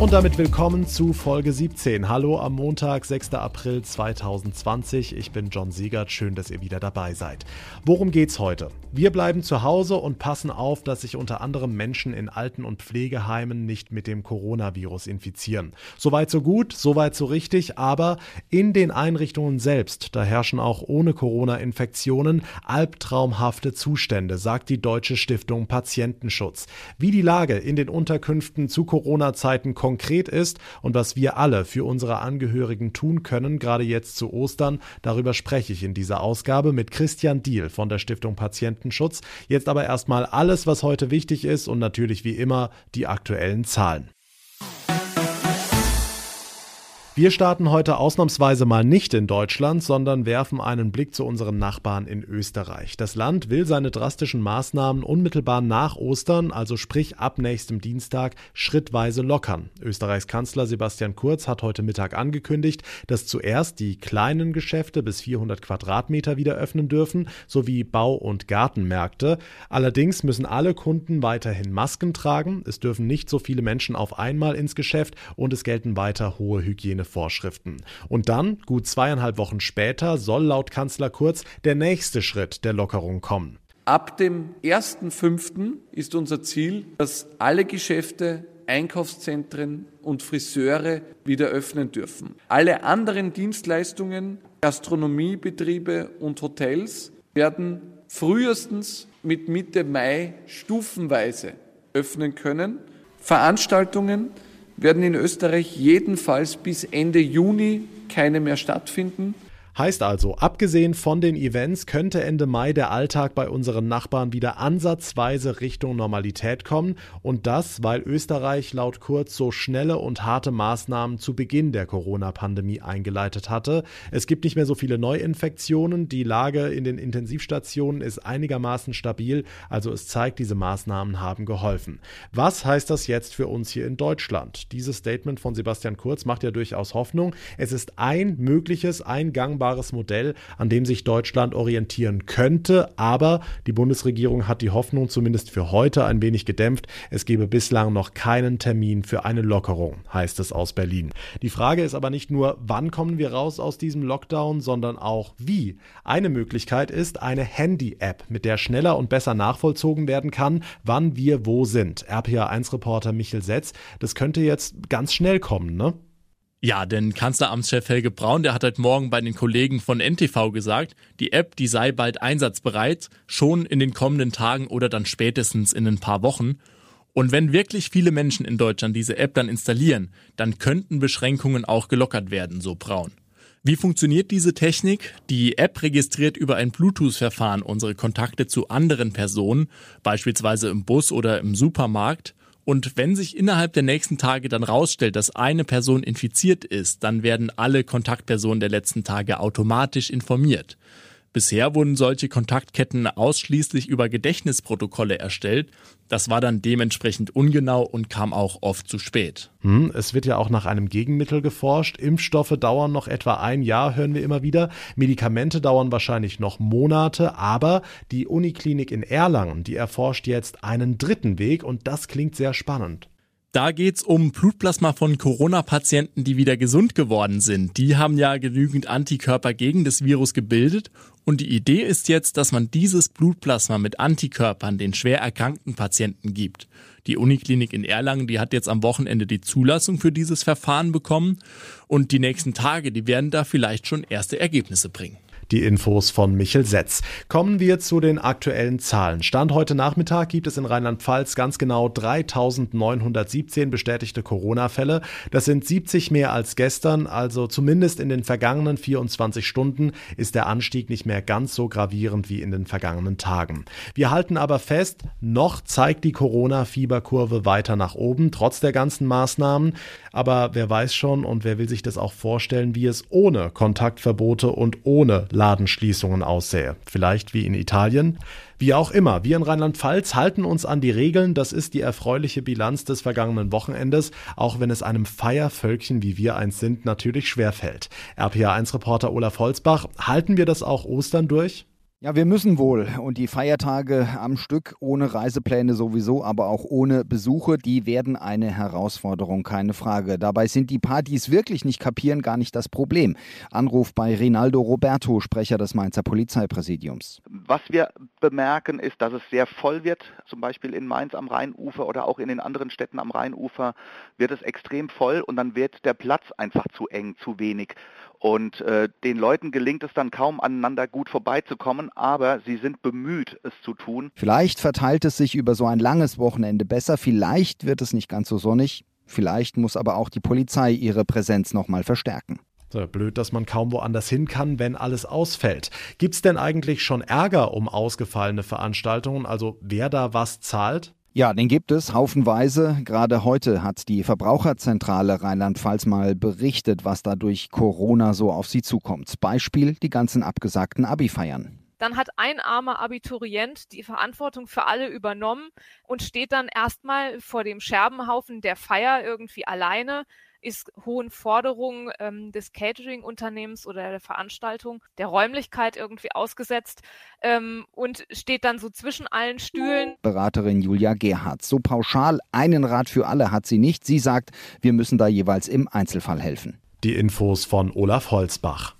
Und damit willkommen zu Folge 17. Hallo am Montag, 6. April 2020. Ich bin John Siegert. Schön, dass ihr wieder dabei seid. Worum geht's heute? Wir bleiben zu Hause und passen auf, dass sich unter anderem Menschen in Alten- und Pflegeheimen nicht mit dem Coronavirus infizieren. Soweit so gut, soweit so richtig, aber in den Einrichtungen selbst, da herrschen auch ohne Corona-Infektionen albtraumhafte Zustände, sagt die Deutsche Stiftung Patientenschutz. Wie die Lage in den Unterkünften zu Corona-Zeiten ist und was wir alle für unsere Angehörigen tun können, gerade jetzt zu Ostern. Darüber spreche ich in dieser Ausgabe mit Christian Diel von der Stiftung Patientenschutz. Jetzt aber erstmal alles, was heute wichtig ist und natürlich wie immer die aktuellen Zahlen. Wir starten heute ausnahmsweise mal nicht in Deutschland, sondern werfen einen Blick zu unseren Nachbarn in Österreich. Das Land will seine drastischen Maßnahmen unmittelbar nach Ostern, also sprich ab nächstem Dienstag, schrittweise lockern. Österreichs Kanzler Sebastian Kurz hat heute Mittag angekündigt, dass zuerst die kleinen Geschäfte bis 400 Quadratmeter wieder öffnen dürfen, sowie Bau- und Gartenmärkte. Allerdings müssen alle Kunden weiterhin Masken tragen, es dürfen nicht so viele Menschen auf einmal ins Geschäft und es gelten weiter hohe Hygiene Vorschriften. Und dann, gut zweieinhalb Wochen später, soll laut Kanzler Kurz der nächste Schritt der Lockerung kommen. Ab dem 1.5. ist unser Ziel, dass alle Geschäfte, Einkaufszentren und Friseure wieder öffnen dürfen. Alle anderen Dienstleistungen, Gastronomiebetriebe und Hotels werden frühestens mit Mitte Mai stufenweise öffnen können. Veranstaltungen werden in Österreich jedenfalls bis Ende Juni keine mehr stattfinden. Heißt also, abgesehen von den Events könnte Ende Mai der Alltag bei unseren Nachbarn wieder ansatzweise Richtung Normalität kommen und das, weil Österreich laut Kurz so schnelle und harte Maßnahmen zu Beginn der Corona-Pandemie eingeleitet hatte. Es gibt nicht mehr so viele Neuinfektionen, die Lage in den Intensivstationen ist einigermaßen stabil, also es zeigt, diese Maßnahmen haben geholfen. Was heißt das jetzt für uns hier in Deutschland? Dieses Statement von Sebastian Kurz macht ja durchaus Hoffnung. Es ist ein mögliches, ein gangbares gangbares Modell, an dem sich Deutschland orientieren könnte. Aber die Bundesregierung hat die Hoffnung zumindest für heute ein wenig gedämpft. Es gebe bislang noch keinen Termin für eine Lockerung, heißt es aus Berlin. Die Frage ist aber nicht nur, wann kommen wir raus aus diesem Lockdown, sondern auch wie. Eine Möglichkeit ist eine Handy-App, mit der schneller und besser nachvollzogen werden kann, wann wir wo sind. RPA1-Reporter Michel Setz, das könnte jetzt ganz schnell kommen, ne? Ja, denn Kanzleramtschef Helge Braun, der hat heute Morgen bei den Kollegen von NTV gesagt, die App, die sei bald einsatzbereit, schon in den kommenden Tagen oder dann spätestens in ein paar Wochen. Und wenn wirklich viele Menschen in Deutschland diese App dann installieren, dann könnten Beschränkungen auch gelockert werden, so Braun. Wie funktioniert diese Technik? Die App registriert über ein Bluetooth-Verfahren unsere Kontakte zu anderen Personen, beispielsweise im Bus oder im Supermarkt. Und wenn sich innerhalb der nächsten Tage dann rausstellt, dass eine Person infiziert ist, dann werden alle Kontaktpersonen der letzten Tage automatisch informiert. Bisher wurden solche Kontaktketten ausschließlich über Gedächtnisprotokolle erstellt. Das war dann dementsprechend ungenau und kam auch oft zu spät. Hm, es wird ja auch nach einem Gegenmittel geforscht. Impfstoffe dauern noch etwa ein Jahr, hören wir immer wieder. Medikamente dauern wahrscheinlich noch Monate, aber die Uniklinik in Erlangen, die erforscht jetzt einen dritten Weg und das klingt sehr spannend. Da geht's um Blutplasma von Corona-Patienten, die wieder gesund geworden sind. Die haben ja genügend Antikörper gegen das Virus gebildet. Und die Idee ist jetzt, dass man dieses Blutplasma mit Antikörpern den schwer erkrankten Patienten gibt. Die Uniklinik in Erlangen, die hat jetzt am Wochenende die Zulassung für dieses Verfahren bekommen. Und die nächsten Tage, die werden da vielleicht schon erste Ergebnisse bringen. Die Infos von Michel Setz. Kommen wir zu den aktuellen Zahlen. Stand heute Nachmittag gibt es in Rheinland-Pfalz ganz genau 3917 bestätigte Corona-Fälle. Das sind 70 mehr als gestern, also zumindest in den vergangenen 24 Stunden ist der Anstieg nicht mehr ganz so gravierend wie in den vergangenen Tagen. Wir halten aber fest, noch zeigt die Corona-Fieberkurve weiter nach oben, trotz der ganzen Maßnahmen. Aber wer weiß schon und wer will sich das auch vorstellen, wie es ohne Kontaktverbote und ohne Ladenschließungen aussähe. Vielleicht wie in Italien. Wie auch immer, wir in Rheinland-Pfalz halten uns an die Regeln. Das ist die erfreuliche Bilanz des vergangenen Wochenendes, auch wenn es einem Feiervölkchen wie wir eins sind natürlich schwerfällt. RPA1-Reporter Olaf Holzbach, halten wir das auch Ostern durch? Ja, wir müssen wohl. Und die Feiertage am Stück ohne Reisepläne sowieso, aber auch ohne Besuche, die werden eine Herausforderung, keine Frage. Dabei sind die Partys wirklich nicht kapieren gar nicht das Problem. Anruf bei Rinaldo Roberto, Sprecher des Mainzer Polizeipräsidiums. Was wir bemerken, ist, dass es sehr voll wird. Zum Beispiel in Mainz am Rheinufer oder auch in den anderen Städten am Rheinufer wird es extrem voll und dann wird der Platz einfach zu eng, zu wenig. Und äh, den Leuten gelingt es dann kaum aneinander gut vorbeizukommen, aber sie sind bemüht, es zu tun. Vielleicht verteilt es sich über so ein langes Wochenende besser, vielleicht wird es nicht ganz so sonnig, vielleicht muss aber auch die Polizei ihre Präsenz nochmal verstärken. So, blöd, dass man kaum woanders hin kann, wenn alles ausfällt. Gibt's denn eigentlich schon Ärger um ausgefallene Veranstaltungen, also wer da was zahlt? Ja, den gibt es haufenweise. Gerade heute hat die Verbraucherzentrale Rheinland-Pfalz mal berichtet, was da durch Corona so auf sie zukommt. Beispiel die ganzen abgesagten Abi-Feiern. Dann hat ein armer Abiturient die Verantwortung für alle übernommen und steht dann erstmal vor dem Scherbenhaufen der Feier irgendwie alleine ist hohen Forderungen ähm, des Catering-Unternehmens oder der Veranstaltung, der Räumlichkeit irgendwie ausgesetzt ähm, und steht dann so zwischen allen Stühlen. Beraterin Julia Gerhardt. So pauschal einen Rat für alle hat sie nicht. Sie sagt, wir müssen da jeweils im Einzelfall helfen. Die Infos von Olaf Holzbach.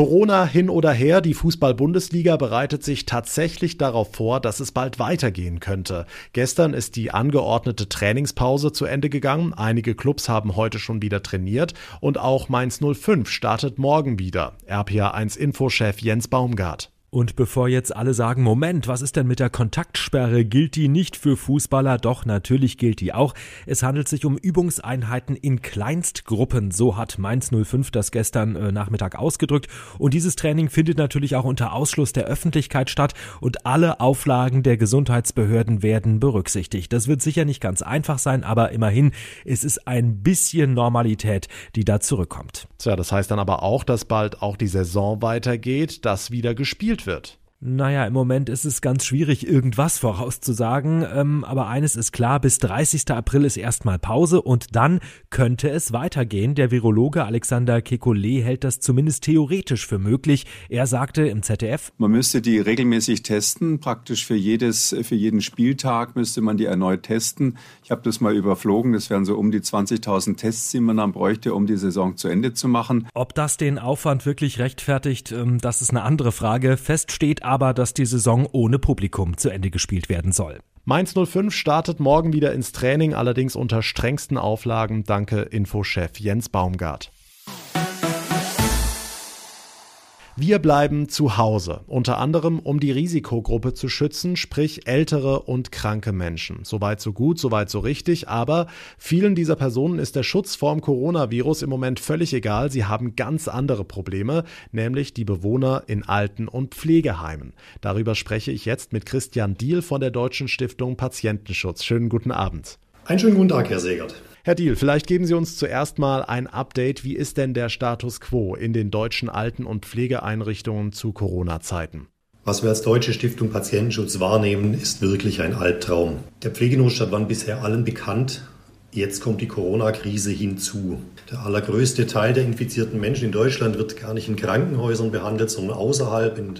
Corona hin oder her, die Fußball-Bundesliga bereitet sich tatsächlich darauf vor, dass es bald weitergehen könnte. Gestern ist die angeordnete Trainingspause zu Ende gegangen. Einige Clubs haben heute schon wieder trainiert und auch Mainz 05 startet morgen wieder. RPA1 Infochef Jens Baumgart. Und bevor jetzt alle sagen, Moment, was ist denn mit der Kontaktsperre? Gilt die nicht für Fußballer? Doch, natürlich gilt die auch. Es handelt sich um Übungseinheiten in Kleinstgruppen. So hat Mainz 05 das gestern äh, Nachmittag ausgedrückt. Und dieses Training findet natürlich auch unter Ausschluss der Öffentlichkeit statt und alle Auflagen der Gesundheitsbehörden werden berücksichtigt. Das wird sicher nicht ganz einfach sein, aber immerhin, es ist ein bisschen Normalität, die da zurückkommt. Tja, das heißt dann aber auch, dass bald auch die Saison weitergeht, dass wieder gespielt wird. Naja, im Moment ist es ganz schwierig, irgendwas vorauszusagen, ähm, aber eines ist klar, bis 30. April ist erstmal Pause und dann könnte es weitergehen. Der Virologe Alexander Kekulé hält das zumindest theoretisch für möglich. Er sagte im ZDF, man müsste die regelmäßig testen, praktisch für jedes, für jeden Spieltag müsste man die erneut testen. Ich habe das mal überflogen, das wären so um die 20.000 Tests, die man dann bräuchte, um die Saison zu Ende zu machen. Ob das den Aufwand wirklich rechtfertigt, ähm, das ist eine andere Frage. Fest steht aber, dass die Saison ohne Publikum zu Ende gespielt werden soll. Mainz 05 startet morgen wieder ins Training, allerdings unter strengsten Auflagen. Danke Infochef Jens Baumgart. Wir bleiben zu Hause, unter anderem um die Risikogruppe zu schützen, sprich ältere und kranke Menschen. Soweit so gut, soweit so richtig, aber vielen dieser Personen ist der Schutz vorm Coronavirus im Moment völlig egal. Sie haben ganz andere Probleme, nämlich die Bewohner in Alten- und Pflegeheimen. Darüber spreche ich jetzt mit Christian Diehl von der Deutschen Stiftung Patientenschutz. Schönen guten Abend. Einen schönen guten Tag, Herr Segert. Herr Diel, vielleicht geben Sie uns zuerst mal ein Update. Wie ist denn der Status quo in den deutschen Alten- und Pflegeeinrichtungen zu Corona-Zeiten? Was wir als Deutsche Stiftung Patientenschutz wahrnehmen, ist wirklich ein Albtraum. Der Pflegenotstand war bisher allen bekannt. Jetzt kommt die Corona-Krise hinzu. Der allergrößte Teil der infizierten Menschen in Deutschland wird gar nicht in Krankenhäusern behandelt, sondern außerhalb in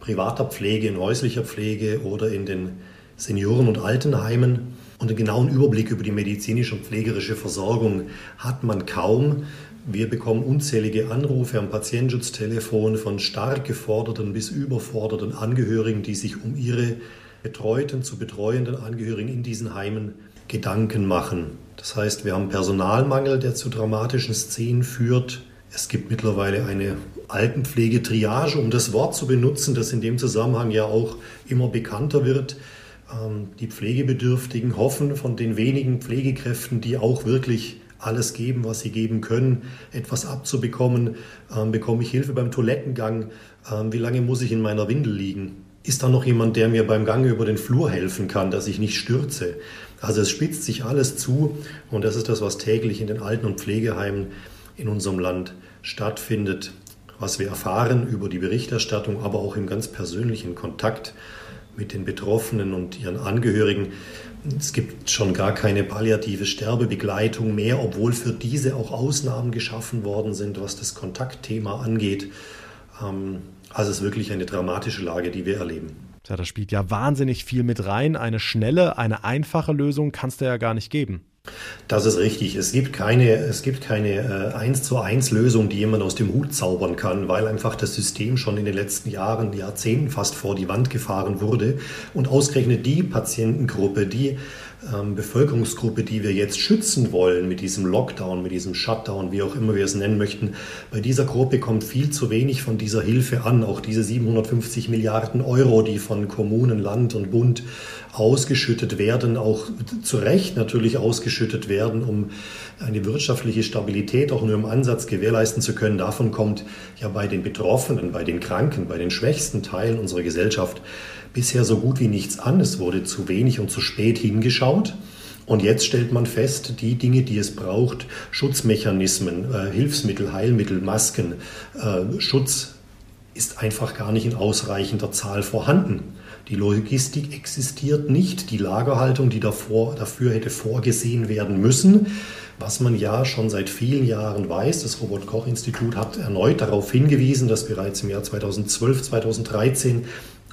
privater Pflege, in häuslicher Pflege oder in den Senioren- und Altenheimen. Und einen genauen Überblick über die medizinische und pflegerische Versorgung hat man kaum. Wir bekommen unzählige Anrufe am Patientenschutztelefon von stark geforderten bis überforderten Angehörigen, die sich um ihre betreuten zu betreuenden Angehörigen in diesen Heimen Gedanken machen. Das heißt, wir haben Personalmangel, der zu dramatischen Szenen führt. Es gibt mittlerweile eine Altenpflegetriage, um das Wort zu benutzen, das in dem Zusammenhang ja auch immer bekannter wird. Ähm, die Pflegebedürftigen hoffen von den wenigen Pflegekräften, die auch wirklich alles geben, was sie geben können, etwas abzubekommen. Ähm, bekomme ich Hilfe beim Toilettengang? Ähm, wie lange muss ich in meiner Windel liegen? Ist da noch jemand, der mir beim Gang über den Flur helfen kann, dass ich nicht stürze? Also es spitzt sich alles zu und das ist das, was täglich in den Alten- und Pflegeheimen in unserem Land stattfindet, was wir erfahren über die Berichterstattung, aber auch im ganz persönlichen Kontakt mit den Betroffenen und ihren Angehörigen. Es gibt schon gar keine palliative Sterbebegleitung mehr, obwohl für diese auch Ausnahmen geschaffen worden sind, was das Kontaktthema angeht. Ähm, also es ist wirklich eine dramatische Lage, die wir erleben. Ja, da spielt ja wahnsinnig viel mit rein. Eine schnelle, eine einfache Lösung kann es da ja gar nicht geben. Das ist richtig. Es gibt keine, es gibt keine äh, 1 zu 1 Lösung, die jemand aus dem Hut zaubern kann, weil einfach das System schon in den letzten Jahren, Jahrzehnten fast vor die Wand gefahren wurde. Und ausgerechnet die Patientengruppe, die ähm, Bevölkerungsgruppe, die wir jetzt schützen wollen mit diesem Lockdown, mit diesem Shutdown, wie auch immer wir es nennen möchten, bei dieser Gruppe kommt viel zu wenig von dieser Hilfe an. Auch diese 750 Milliarden Euro, die von Kommunen, Land und Bund ausgeschüttet werden, auch zu Recht natürlich ausgeschüttet werden, um eine wirtschaftliche Stabilität auch nur im Ansatz gewährleisten zu können. Davon kommt ja bei den Betroffenen, bei den Kranken, bei den schwächsten Teilen unserer Gesellschaft bisher so gut wie nichts an. Es wurde zu wenig und zu spät hingeschaut. Und jetzt stellt man fest, die Dinge, die es braucht, Schutzmechanismen, äh, Hilfsmittel, Heilmittel, Masken, äh, Schutz, ist einfach gar nicht in ausreichender Zahl vorhanden. Die Logistik existiert nicht, die Lagerhaltung, die davor, dafür hätte vorgesehen werden müssen. Was man ja schon seit vielen Jahren weiß, das Robert Koch Institut hat erneut darauf hingewiesen, dass bereits im Jahr 2012, 2013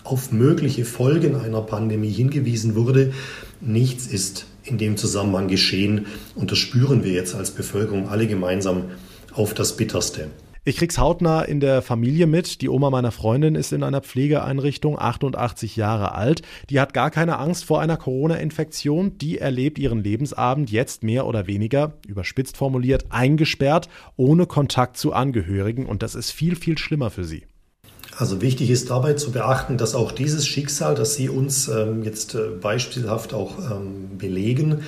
auf mögliche Folgen einer Pandemie hingewiesen wurde. Nichts ist in dem Zusammenhang geschehen und das spüren wir jetzt als Bevölkerung alle gemeinsam auf das Bitterste. Ich krieg's hautnah in der Familie mit. Die Oma meiner Freundin ist in einer Pflegeeinrichtung, 88 Jahre alt. Die hat gar keine Angst vor einer Corona-Infektion. Die erlebt ihren Lebensabend jetzt mehr oder weniger, überspitzt formuliert, eingesperrt, ohne Kontakt zu Angehörigen. Und das ist viel, viel schlimmer für sie. Also wichtig ist dabei zu beachten, dass auch dieses Schicksal, das Sie uns ähm, jetzt äh, beispielhaft auch ähm, belegen,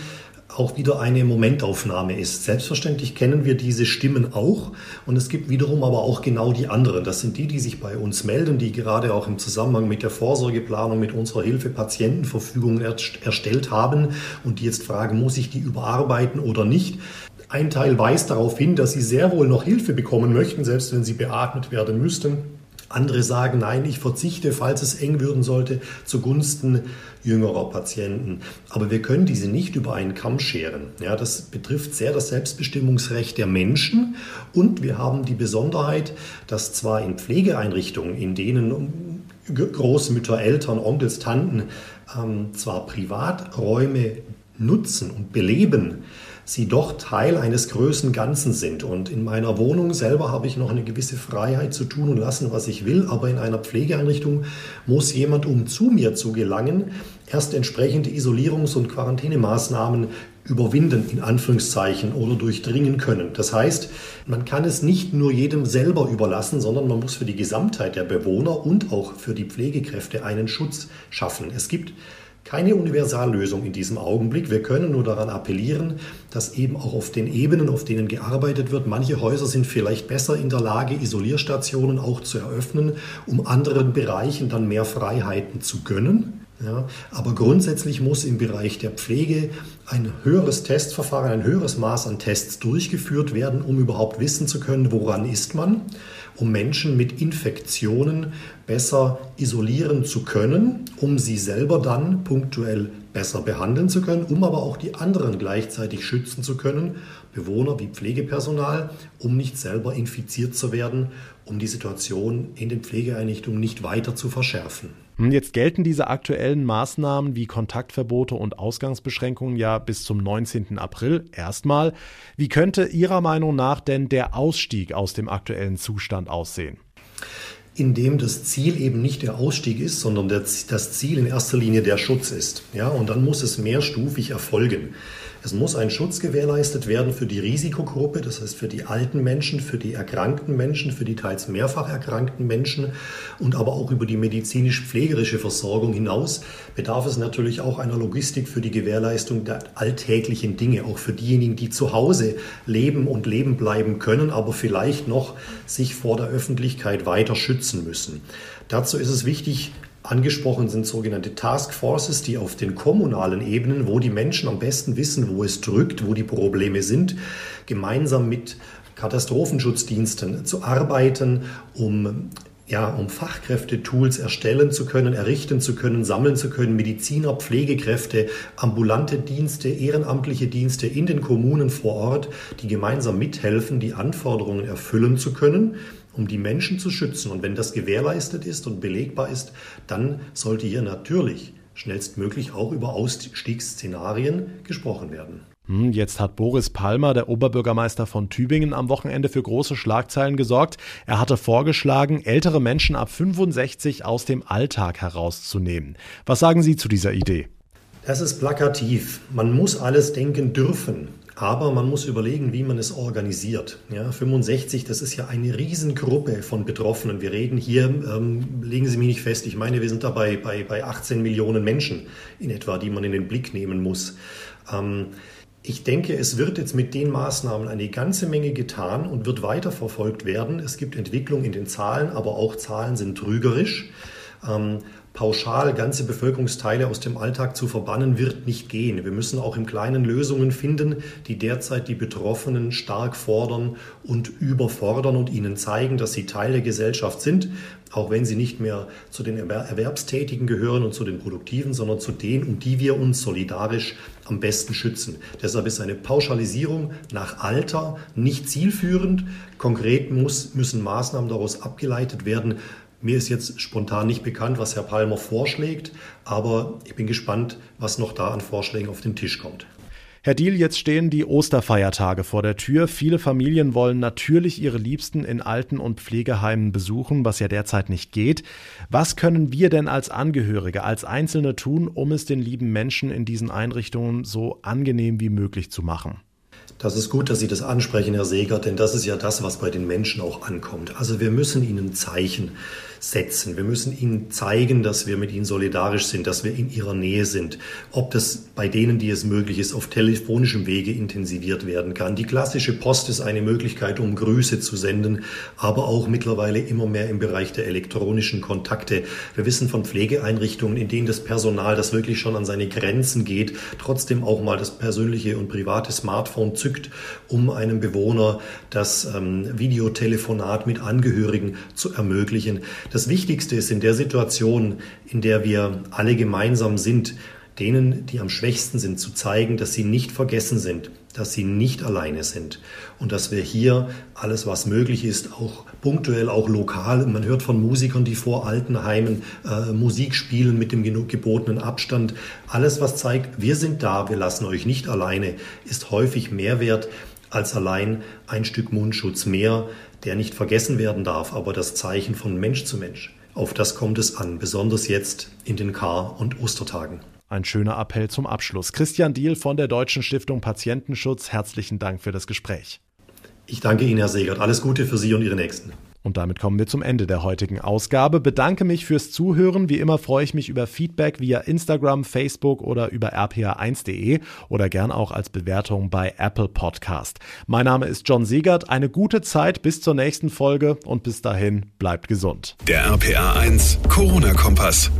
auch wieder eine Momentaufnahme ist. Selbstverständlich kennen wir diese Stimmen auch und es gibt wiederum aber auch genau die anderen. Das sind die, die sich bei uns melden, die gerade auch im Zusammenhang mit der Vorsorgeplanung, mit unserer Hilfe Patientenverfügung erstellt haben und die jetzt fragen, muss ich die überarbeiten oder nicht. Ein Teil weist darauf hin, dass sie sehr wohl noch Hilfe bekommen möchten, selbst wenn sie beatmet werden müssten. Andere sagen, nein, ich verzichte, falls es eng würden sollte, zugunsten jüngerer Patienten. Aber wir können diese nicht über einen Kamm scheren. Ja, das betrifft sehr das Selbstbestimmungsrecht der Menschen. Und wir haben die Besonderheit, dass zwar in Pflegeeinrichtungen, in denen Großmütter, Eltern, Onkels, Tanten ähm, zwar Privaträume nutzen und beleben, sie doch Teil eines größeren Ganzen sind. Und in meiner Wohnung selber habe ich noch eine gewisse Freiheit zu tun und lassen, was ich will. Aber in einer Pflegeeinrichtung muss jemand, um zu mir zu gelangen, erst entsprechende Isolierungs- und Quarantänemaßnahmen überwinden, in Anführungszeichen, oder durchdringen können. Das heißt, man kann es nicht nur jedem selber überlassen, sondern man muss für die Gesamtheit der Bewohner und auch für die Pflegekräfte einen Schutz schaffen. Es gibt keine Universallösung in diesem Augenblick. Wir können nur daran appellieren, dass eben auch auf den Ebenen, auf denen gearbeitet wird, manche Häuser sind vielleicht besser in der Lage, Isolierstationen auch zu eröffnen, um anderen Bereichen dann mehr Freiheiten zu gönnen. Ja, aber grundsätzlich muss im Bereich der Pflege ein höheres Testverfahren, ein höheres Maß an Tests durchgeführt werden, um überhaupt wissen zu können, woran ist man um Menschen mit Infektionen besser isolieren zu können, um sie selber dann punktuell besser behandeln zu können, um aber auch die anderen gleichzeitig schützen zu können, Bewohner wie Pflegepersonal, um nicht selber infiziert zu werden, um die Situation in den Pflegeeinrichtungen nicht weiter zu verschärfen. Hm, jetzt gelten diese aktuellen Maßnahmen wie Kontaktverbote und Ausgangsbeschränkungen ja bis zum 19. April erstmal. Wie könnte Ihrer Meinung nach denn der Ausstieg aus dem aktuellen Zustand aussehen? indem das Ziel eben nicht der Ausstieg ist, sondern das Ziel in erster Linie der Schutz ist. Ja, und dann muss es mehrstufig erfolgen. Es muss ein Schutz gewährleistet werden für die Risikogruppe, das heißt für die alten Menschen, für die erkrankten Menschen, für die teils mehrfach erkrankten Menschen und aber auch über die medizinisch-pflegerische Versorgung hinaus bedarf es natürlich auch einer Logistik für die Gewährleistung der alltäglichen Dinge, auch für diejenigen, die zu Hause leben und leben bleiben können, aber vielleicht noch sich vor der Öffentlichkeit weiter schützen müssen. Dazu ist es wichtig, Angesprochen sind sogenannte Task Forces, die auf den kommunalen Ebenen, wo die Menschen am besten wissen, wo es drückt, wo die Probleme sind, gemeinsam mit Katastrophenschutzdiensten zu arbeiten, um ja, um Fachkräftetools erstellen zu können, errichten zu können, sammeln zu können, Mediziner, Pflegekräfte, ambulante Dienste, ehrenamtliche Dienste in den Kommunen vor Ort, die gemeinsam mithelfen, die Anforderungen erfüllen zu können um die Menschen zu schützen. Und wenn das gewährleistet ist und belegbar ist, dann sollte hier natürlich schnellstmöglich auch über Ausstiegsszenarien gesprochen werden. Hm, jetzt hat Boris Palmer, der Oberbürgermeister von Tübingen, am Wochenende für große Schlagzeilen gesorgt. Er hatte vorgeschlagen, ältere Menschen ab 65 aus dem Alltag herauszunehmen. Was sagen Sie zu dieser Idee? Das ist plakativ. Man muss alles denken dürfen. Aber man muss überlegen, wie man es organisiert. Ja, 65, das ist ja eine Riesengruppe von Betroffenen. Wir reden hier, ähm, legen Sie mich nicht fest, ich meine, wir sind dabei bei, bei 18 Millionen Menschen in etwa, die man in den Blick nehmen muss. Ähm, ich denke, es wird jetzt mit den Maßnahmen eine ganze Menge getan und wird weiterverfolgt werden. Es gibt Entwicklung in den Zahlen, aber auch Zahlen sind trügerisch. Ähm, pauschal ganze Bevölkerungsteile aus dem Alltag zu verbannen, wird nicht gehen. Wir müssen auch im Kleinen Lösungen finden, die derzeit die Betroffenen stark fordern und überfordern und ihnen zeigen, dass sie Teil der Gesellschaft sind, auch wenn sie nicht mehr zu den Erwerbstätigen gehören und zu den Produktiven, sondern zu denen, um die wir uns solidarisch am besten schützen. Deshalb ist eine Pauschalisierung nach Alter nicht zielführend. Konkret muss, müssen Maßnahmen daraus abgeleitet werden, mir ist jetzt spontan nicht bekannt, was Herr Palmer vorschlägt, aber ich bin gespannt, was noch da an Vorschlägen auf den Tisch kommt. Herr Diel, jetzt stehen die Osterfeiertage vor der Tür. Viele Familien wollen natürlich ihre Liebsten in Alten- und Pflegeheimen besuchen, was ja derzeit nicht geht. Was können wir denn als Angehörige, als Einzelne tun, um es den lieben Menschen in diesen Einrichtungen so angenehm wie möglich zu machen? Das ist gut, dass Sie das ansprechen, Herr Seger, denn das ist ja das, was bei den Menschen auch ankommt. Also wir müssen ihnen Zeichen setzen. Wir müssen ihnen zeigen, dass wir mit ihnen solidarisch sind, dass wir in ihrer Nähe sind. Ob das bei denen, die es möglich ist, auf telefonischem Wege intensiviert werden kann. Die klassische Post ist eine Möglichkeit, um Grüße zu senden, aber auch mittlerweile immer mehr im Bereich der elektronischen Kontakte. Wir wissen von Pflegeeinrichtungen, in denen das Personal, das wirklich schon an seine Grenzen geht, trotzdem auch mal das persönliche und private Zückt, um einem Bewohner das ähm, Videotelefonat mit Angehörigen zu ermöglichen. Das Wichtigste ist in der Situation, in der wir alle gemeinsam sind, denen, die am schwächsten sind, zu zeigen, dass sie nicht vergessen sind, dass sie nicht alleine sind und dass wir hier alles, was möglich ist, auch punktuell, auch lokal, man hört von Musikern, die vor Altenheimen äh, Musik spielen mit dem gebotenen Abstand, alles, was zeigt, wir sind da, wir lassen euch nicht alleine, ist häufig mehr wert als allein ein Stück Mundschutz mehr, der nicht vergessen werden darf, aber das Zeichen von Mensch zu Mensch. Auf das kommt es an, besonders jetzt in den Kar- und Ostertagen. Ein schöner Appell zum Abschluss. Christian Diel von der Deutschen Stiftung Patientenschutz, herzlichen Dank für das Gespräch. Ich danke Ihnen, Herr Segert. Alles Gute für Sie und Ihre Nächsten. Und damit kommen wir zum Ende der heutigen Ausgabe. Bedanke mich fürs Zuhören. Wie immer freue ich mich über Feedback via Instagram, Facebook oder über rpa1.de oder gern auch als Bewertung bei Apple Podcast. Mein Name ist John Siegert. Eine gute Zeit bis zur nächsten Folge und bis dahin bleibt gesund. Der RPA1 Corona-Kompass.